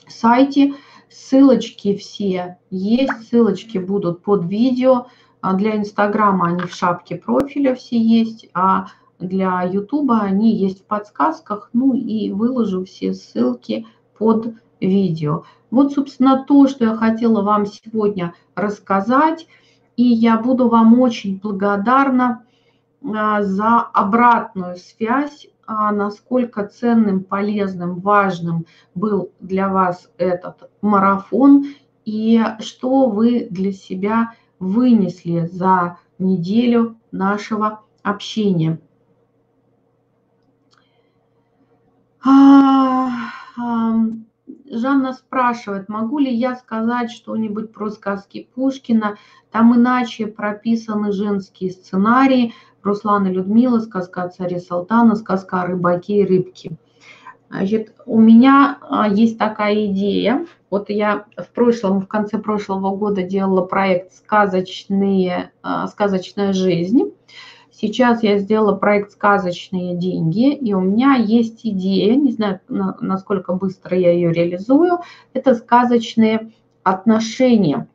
сайте. Ссылочки все есть, ссылочки будут под видео. А для Инстаграма они в шапке профиля все есть, а для Ютуба они есть в подсказках. Ну и выложу все ссылки под видео. Вот, собственно, то, что я хотела вам сегодня рассказать. И я буду вам очень благодарна а, за обратную связь, насколько ценным, полезным, важным был для вас этот марафон и что вы для себя вынесли за неделю нашего общения. А, Жанна спрашивает, могу ли я сказать что-нибудь про сказки Пушкина? Там иначе прописаны женские сценарии. Руслан и Людмила, сказка о царе Салтана, сказка о рыбаке и рыбке. Значит, у меня а, есть такая идея. Вот я в прошлом, в конце прошлого года делала проект «Сказочные, а, «Сказочная жизнь». Сейчас я сделала проект «Сказочные деньги», и у меня есть идея, не знаю, насколько быстро я ее реализую, это сказочные отношения.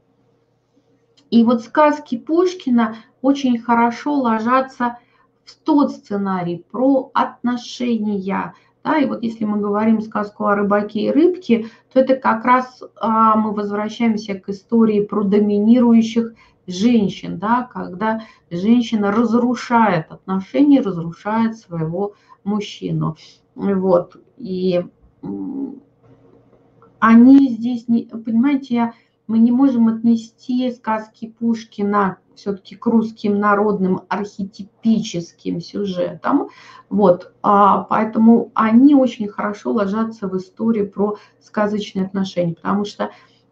И вот сказки Пушкина очень хорошо ложатся в тот сценарий про отношения. Да, и вот если мы говорим сказку о рыбаке и рыбке, то это как раз а, мы возвращаемся к истории про доминирующих женщин, да, когда женщина разрушает отношения, разрушает своего мужчину. Вот. И они здесь, не, понимаете, я, мы не можем отнести сказки Пушкина все-таки к русским народным архетипическим сюжетам. Вот, а, поэтому они очень хорошо ложатся в историю про сказочные отношения, потому что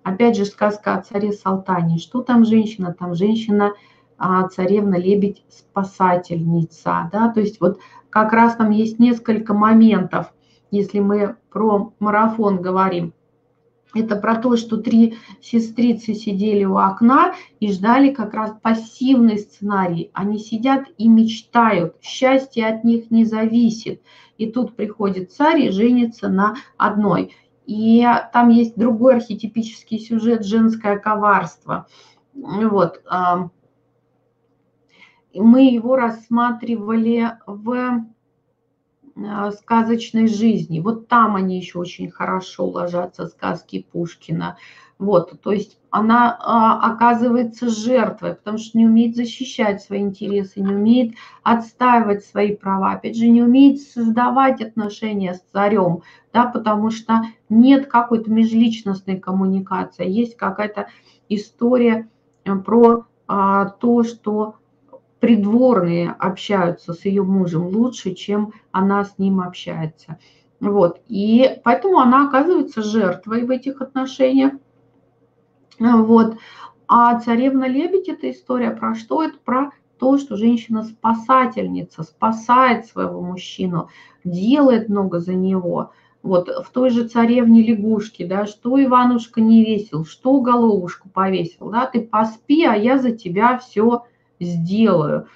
Опять же, сказка о царе Салтане. Что там женщина? Там женщина, а, царевна-лебедь, спасательница. Да? То есть вот как раз там есть несколько моментов, если мы про марафон говорим. Это про то, что три сестрицы сидели у окна и ждали как раз пассивный сценарий. Они сидят и мечтают, счастье от них не зависит. И тут приходит царь и женится на одной. И там есть другой архетипический сюжет «Женское коварство». Вот. Мы его рассматривали в а, сказочной жизни. Вот там они еще очень хорошо ложатся, сказки Пушкина. Вот, то есть она а, оказывается жертвой, потому что не умеет защищать свои интересы, не умеет отстаивать свои права, опять же, не умеет создавать отношения с царем, да, потому что нет какой-то межличностной коммуникации, есть какая-то история э, про а, то, что придворные общаются с ее мужем лучше, чем она с ним общается. Вот. И поэтому она оказывается жертвой в этих отношениях. Вот. А царевна-лебедь – это история про что? Это про то, что женщина спасательница, спасает своего мужчину, делает много за него. Вот в той же царевне лягушки, да, что Иванушка не весил, что головушку повесил, да, ты поспи, а я за тебя все сделаю.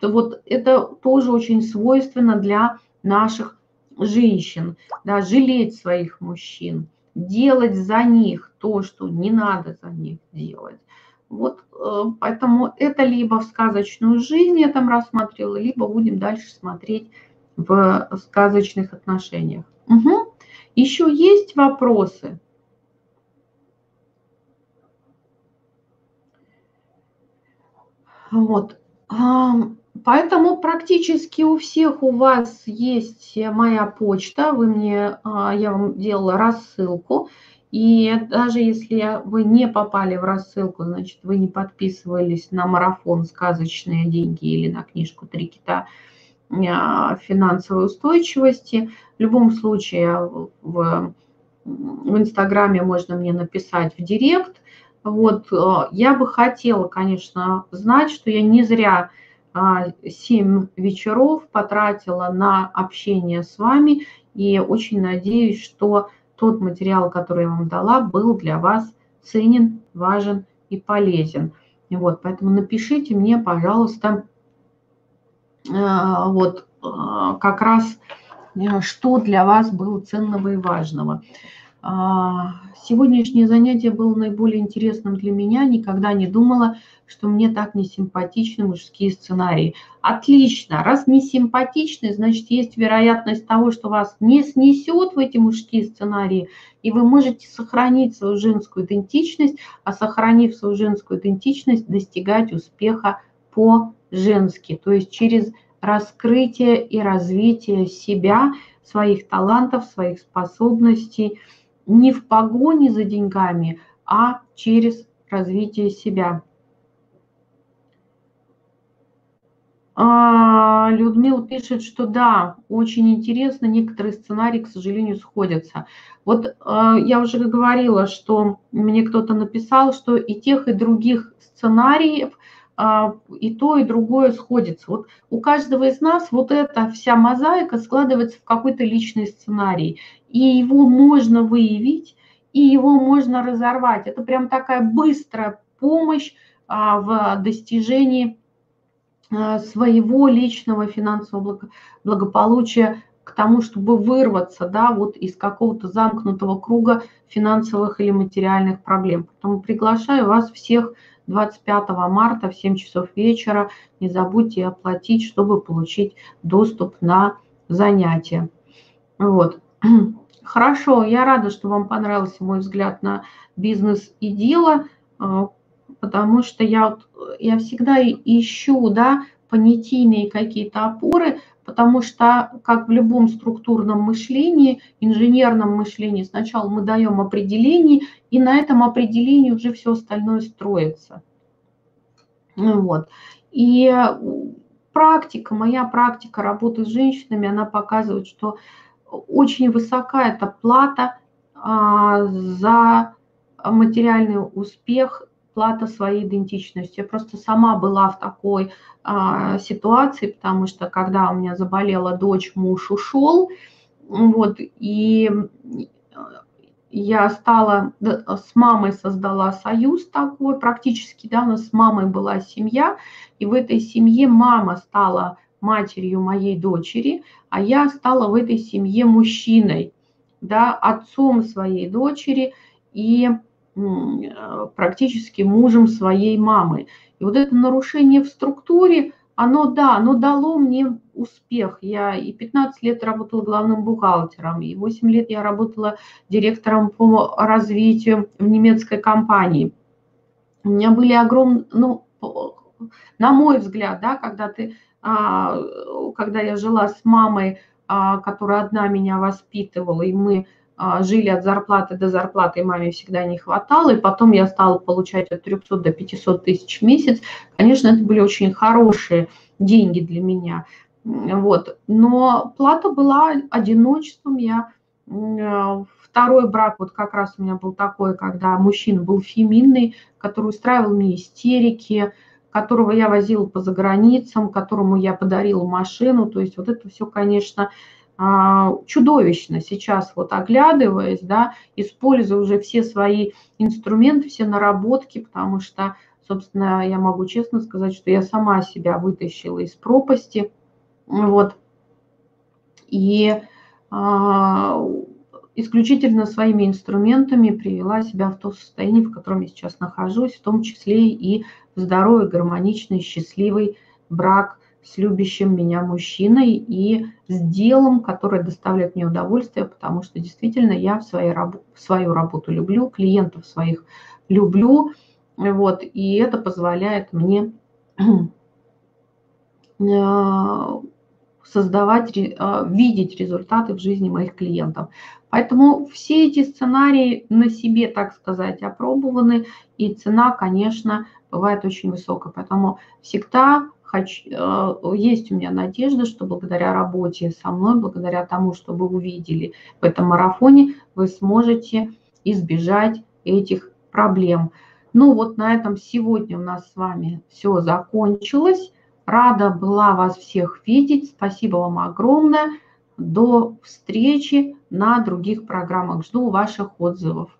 То вот это тоже очень свойственно для наших женщин, да, жалеть своих мужчин, делать за них то, что не надо за них делать. Вот э, поэтому это либо в сказочную жизнь я там рассмотрела, либо будем дальше смотреть в сказочных отношениях. Угу. Еще есть вопросы? Вот. Поэтому практически у всех у вас есть моя почта. Вы мне, а, я вам делала рассылку. И даже если вы не попали в рассылку, значит, вы не подписывались на марафон «Сказочные деньги» или на книжку «Три кита а, финансовой устойчивости», в любом случае в, в Инстаграме можно мне написать в Директ. Вот, э, я бы хотела, конечно, знать, что я не зря 7 а, вечеров потратила на общение с вами. И очень надеюсь, что тот материал, который я вам дала, был для вас ценен, важен и полезен. Вот, поэтому напишите мне, пожалуйста, вот как раз, что для вас было ценного и важного. А, сегодняшнее занятие было наиболее интересным для меня. Никогда не думала, что мне так не симпатичны мужские сценарии. Отлично. Раз не симпатичны, значит, есть вероятность того, что вас не снесет в эти мужские сценарии, и вы можете сохранить свою женскую идентичность, а сохранив свою женскую идентичность, достигать успеха по-женски, то есть через раскрытие и развитие себя, своих талантов, своих способностей – не в погоне за деньгами, а через развитие себя. А, Людмила пишет, что да, очень интересно, некоторые сценарии, к сожалению, сходятся. Вот а, я уже говорила, что мне кто-то написал, что и тех, и других сценариев и то, и другое сходится. Вот у каждого из нас вот эта вся мозаика складывается в какой-то личный сценарий и его можно выявить, и его можно разорвать. Это прям такая быстрая помощь а, в достижении а, своего личного финансового благополучия к тому, чтобы вырваться да, вот из какого-то замкнутого круга финансовых или материальных проблем. Поэтому приглашаю вас всех 25 марта в 7 часов вечера. Не забудьте оплатить, чтобы получить доступ на занятия. Вот. Хорошо, я рада, что вам понравился мой взгляд на бизнес и дело, э, потому что я, я всегда ищу да, понятийные какие-то опоры, потому что, как в любом структурном мышлении, инженерном мышлении, сначала мы даем определение, и на этом определении уже все остальное строится. Вот. И практика, моя практика работы с женщинами, она показывает, что очень высока эта плата а, за материальный успех, плата своей идентичности. Я просто сама была в такой а, ситуации, потому что когда у меня заболела дочь, муж ушел, вот, и я стала, с мамой создала союз такой, практически, да, у нас с мамой была семья, и в этой семье мама стала матерью моей дочери, а я стала в этой семье мужчиной, да, отцом своей дочери и практически мужем своей мамы. И вот это нарушение в структуре, оно, да, оно дало мне успех. Я и 15 лет работала главным бухгалтером, и 8 лет я работала директором по развитию в немецкой компании. У меня были огромные, ну, на мой взгляд, да, когда ты а, когда я жила с мамой, а, которая одна меня воспитывала, и мы а, жили от зарплаты до зарплаты, и маме всегда не хватало, и потом я стала получать от 300 до 500 тысяч в месяц. Конечно, это были очень хорошие деньги для меня. Вот. Но плата была одиночеством. Я второй брак, вот как раз у меня был такой, когда мужчина был феминный, который устраивал мне истерики, которого я возила по заграницам, которому я подарила машину. То есть вот это все, конечно, а, чудовищно сейчас вот оглядываясь, да, используя уже все свои инструменты, все наработки, потому что, собственно, я могу честно сказать, что я сама себя вытащила из пропасти, вот, и а, исключительно своими инструментами привела себя в то состояние, в котором я сейчас нахожусь, в том числе и здоровый, гармоничный, счастливый брак с любящим меня мужчиной и с делом, которое доставляет мне удовольствие, потому что действительно я в, своей раб- свою работу люблю, клиентов своих люблю, вот, и это позволяет мне э, создавать, э, видеть результаты в жизни моих клиентов. Поэтому все эти сценарии на себе, так сказать, опробованы, и цена, конечно, бывает очень высокая. Поэтому всегда хочу, э, есть у меня надежда, что благодаря работе со мной, благодаря тому, что вы увидели в этом марафоне, вы сможете избежать этих проблем. Ну вот на этом сегодня у нас с вами все закончилось. Рада была вас всех видеть. Спасибо вам огромное. До встречи на других программах. Жду ваших отзывов.